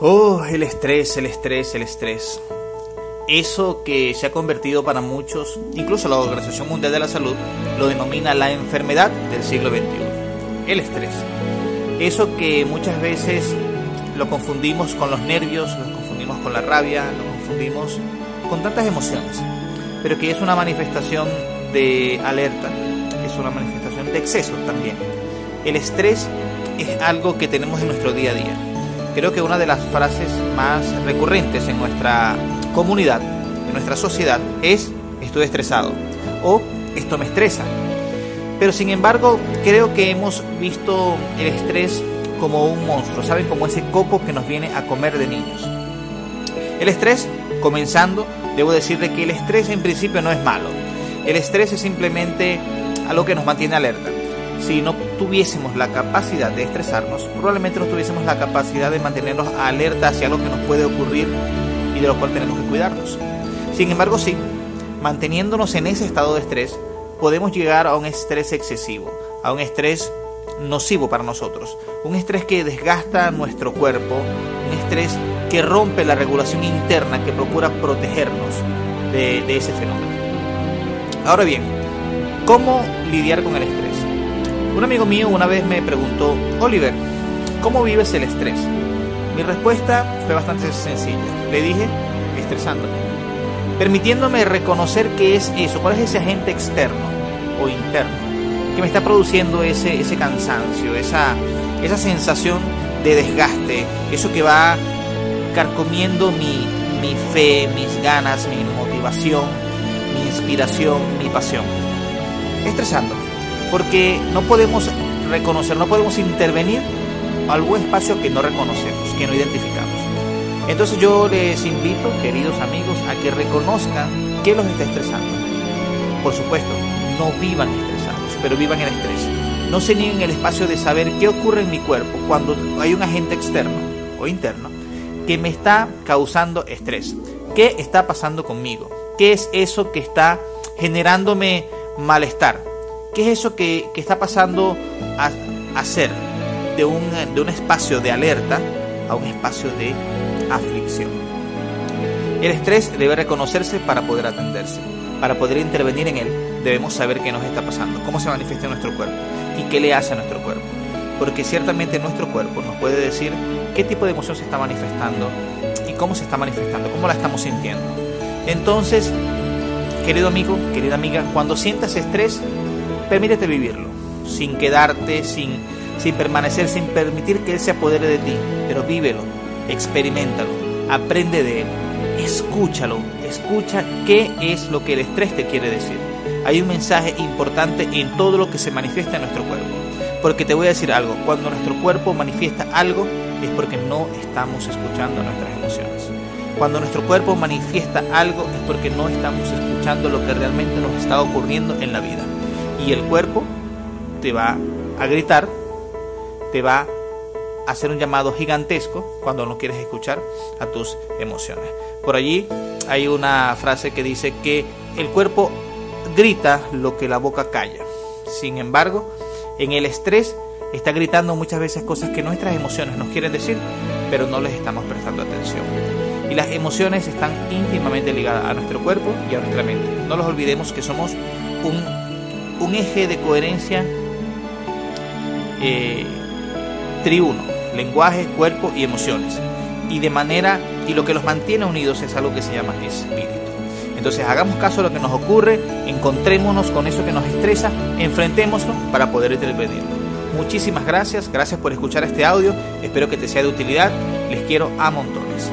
Oh, el estrés, el estrés, el estrés. Eso que se ha convertido para muchos, incluso la Organización Mundial de la Salud, lo denomina la enfermedad del siglo XXI. El estrés. Eso que muchas veces lo confundimos con los nervios, lo confundimos con la rabia, lo confundimos con tantas emociones, pero que es una manifestación de alerta, es una manifestación de exceso también. El estrés es algo que tenemos en nuestro día a día creo que una de las frases más recurrentes en nuestra comunidad, en nuestra sociedad, es estoy estresado o esto me estresa. Pero sin embargo, creo que hemos visto el estrés como un monstruo, ¿saben? Como ese coco que nos viene a comer de niños. El estrés, comenzando, debo decirle que el estrés en principio no es malo. El estrés es simplemente algo que nos mantiene alerta si no tuviésemos la capacidad de estresarnos, probablemente no tuviésemos la capacidad de mantenernos alerta hacia lo que nos puede ocurrir y de lo cual tenemos que cuidarnos. Sin embargo, sí, manteniéndonos en ese estado de estrés, podemos llegar a un estrés excesivo, a un estrés nocivo para nosotros, un estrés que desgasta nuestro cuerpo, un estrés que rompe la regulación interna que procura protegernos de, de ese fenómeno. Ahora bien, ¿cómo lidiar con el estrés? Un amigo mío una vez me preguntó, Oliver, ¿cómo vives el estrés? Mi respuesta fue bastante sencilla. Le dije, estresándome. Permitiéndome reconocer qué es eso, cuál es ese agente externo o interno que me está produciendo ese, ese cansancio, esa, esa sensación de desgaste, eso que va carcomiendo mi, mi fe, mis ganas, mi motivación, mi inspiración, mi pasión. Estresándome porque no podemos reconocer, no podemos intervenir algún espacio que no reconocemos, que no identificamos. Entonces yo les invito, queridos amigos, a que reconozcan qué los está estresando. Por supuesto, no vivan estresados, pero vivan el estrés. No se nieguen el espacio de saber qué ocurre en mi cuerpo cuando hay un agente externo o interno que me está causando estrés. ¿Qué está pasando conmigo? ¿Qué es eso que está generándome malestar? ¿Qué es eso que, está pasando a, ser de un, de un espacio de alerta a un espacio de aflicción? El estrés debe reconocerse para poder atenderse. Para poder intervenir en él, debemos saber qué nos está pasando, cómo se manifiesta en nuestro cuerpo y qué le hace a nuestro cuerpo. Porque ciertamente nuestro cuerpo nos puede decir qué tipo de emoción se está manifestando y cómo se está manifestando, cómo la estamos sintiendo. Entonces, querido amigo, querida amiga, cuando sientas estrés, Permítete vivirlo, sin quedarte, sin, sin permanecer, sin permitir que Él se apodere de ti, pero vívelo, experimentalo, aprende de Él, escúchalo, escucha qué es lo que el estrés te quiere decir. Hay un mensaje importante en todo lo que se manifiesta en nuestro cuerpo. Porque te voy a decir algo, cuando nuestro cuerpo manifiesta algo es porque no estamos escuchando nuestras emociones. Cuando nuestro cuerpo manifiesta algo es porque no estamos escuchando lo que realmente nos está ocurriendo en la vida y el cuerpo te va a gritar, te va a hacer un llamado gigantesco cuando no quieres escuchar a tus emociones. Por allí hay una frase que dice que el cuerpo grita lo que la boca calla. Sin embargo, en el estrés está gritando muchas veces cosas que nuestras emociones nos quieren decir, pero no les estamos prestando atención. Y las emociones están íntimamente ligadas a nuestro cuerpo y a nuestra mente. No los olvidemos que somos un un eje de coherencia eh, triuno, lenguaje, cuerpo y emociones. Y de manera, y lo que los mantiene unidos es algo que se llama espíritu. Entonces hagamos caso a lo que nos ocurre, encontrémonos con eso que nos estresa, enfrentémoslo para poder intervenirlo. Muchísimas gracias, gracias por escuchar este audio, espero que te sea de utilidad, les quiero a montones.